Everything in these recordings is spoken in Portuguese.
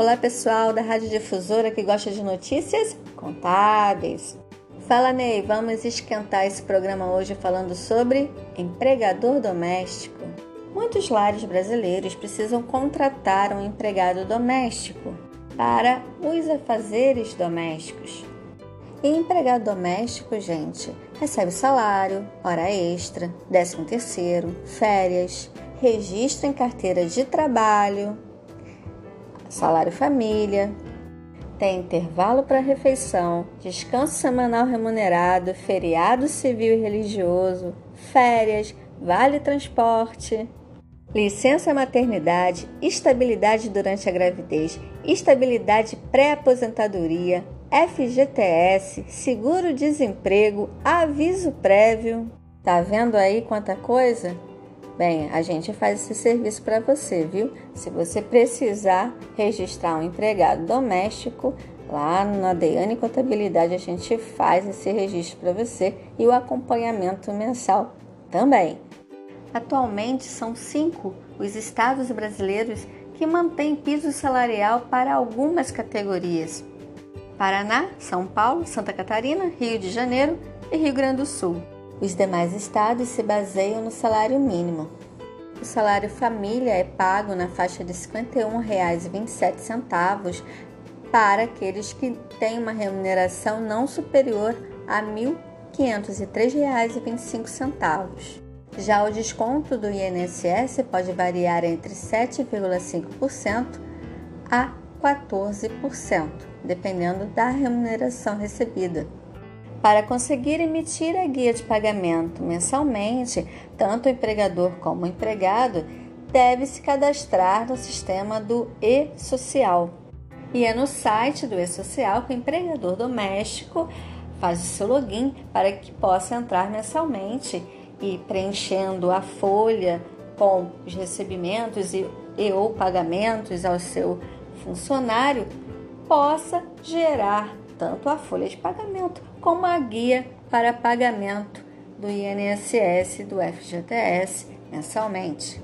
Olá pessoal da Rádio Difusora que gosta de notícias contábeis. Fala Ney, vamos esquentar esse programa hoje falando sobre empregador doméstico. Muitos lares brasileiros precisam contratar um empregado doméstico para os afazeres domésticos. E empregado doméstico, gente, recebe salário, hora extra, décimo terceiro, férias, registro em carteira de trabalho, salário família, tem intervalo para refeição, descanso semanal remunerado, feriado civil e religioso, férias, vale transporte, licença maternidade, estabilidade durante a gravidez, estabilidade pré-aposentadoria, FGTS, seguro-desemprego, aviso prévio. Tá vendo aí quanta coisa? Bem, a gente faz esse serviço para você, viu? Se você precisar registrar um empregado doméstico, lá na Deiane Contabilidade a gente faz esse registro para você e o acompanhamento mensal também. Atualmente são cinco os estados brasileiros que mantêm piso salarial para algumas categorias. Paraná, São Paulo, Santa Catarina, Rio de Janeiro e Rio Grande do Sul. Os demais estados se baseiam no salário mínimo. O salário família é pago na faixa de R$ 51,27 para aqueles que têm uma remuneração não superior a R$ 1.503,25. Já o desconto do INSS pode variar entre 7,5% a 14% dependendo da remuneração recebida. Para conseguir emitir a guia de pagamento mensalmente, tanto o empregador como o empregado deve se cadastrar no sistema do e-social. E é no site do e-social que o empregador doméstico faz o seu login para que possa entrar mensalmente e preenchendo a folha com os recebimentos e, e ou pagamentos ao seu funcionário, possa gerar tanto a folha de pagamento como a guia para pagamento do INSS e do FGTS mensalmente.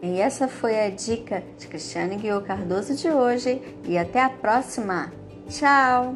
E essa foi a dica de Cristiane Guiô Cardoso de hoje e até a próxima. Tchau!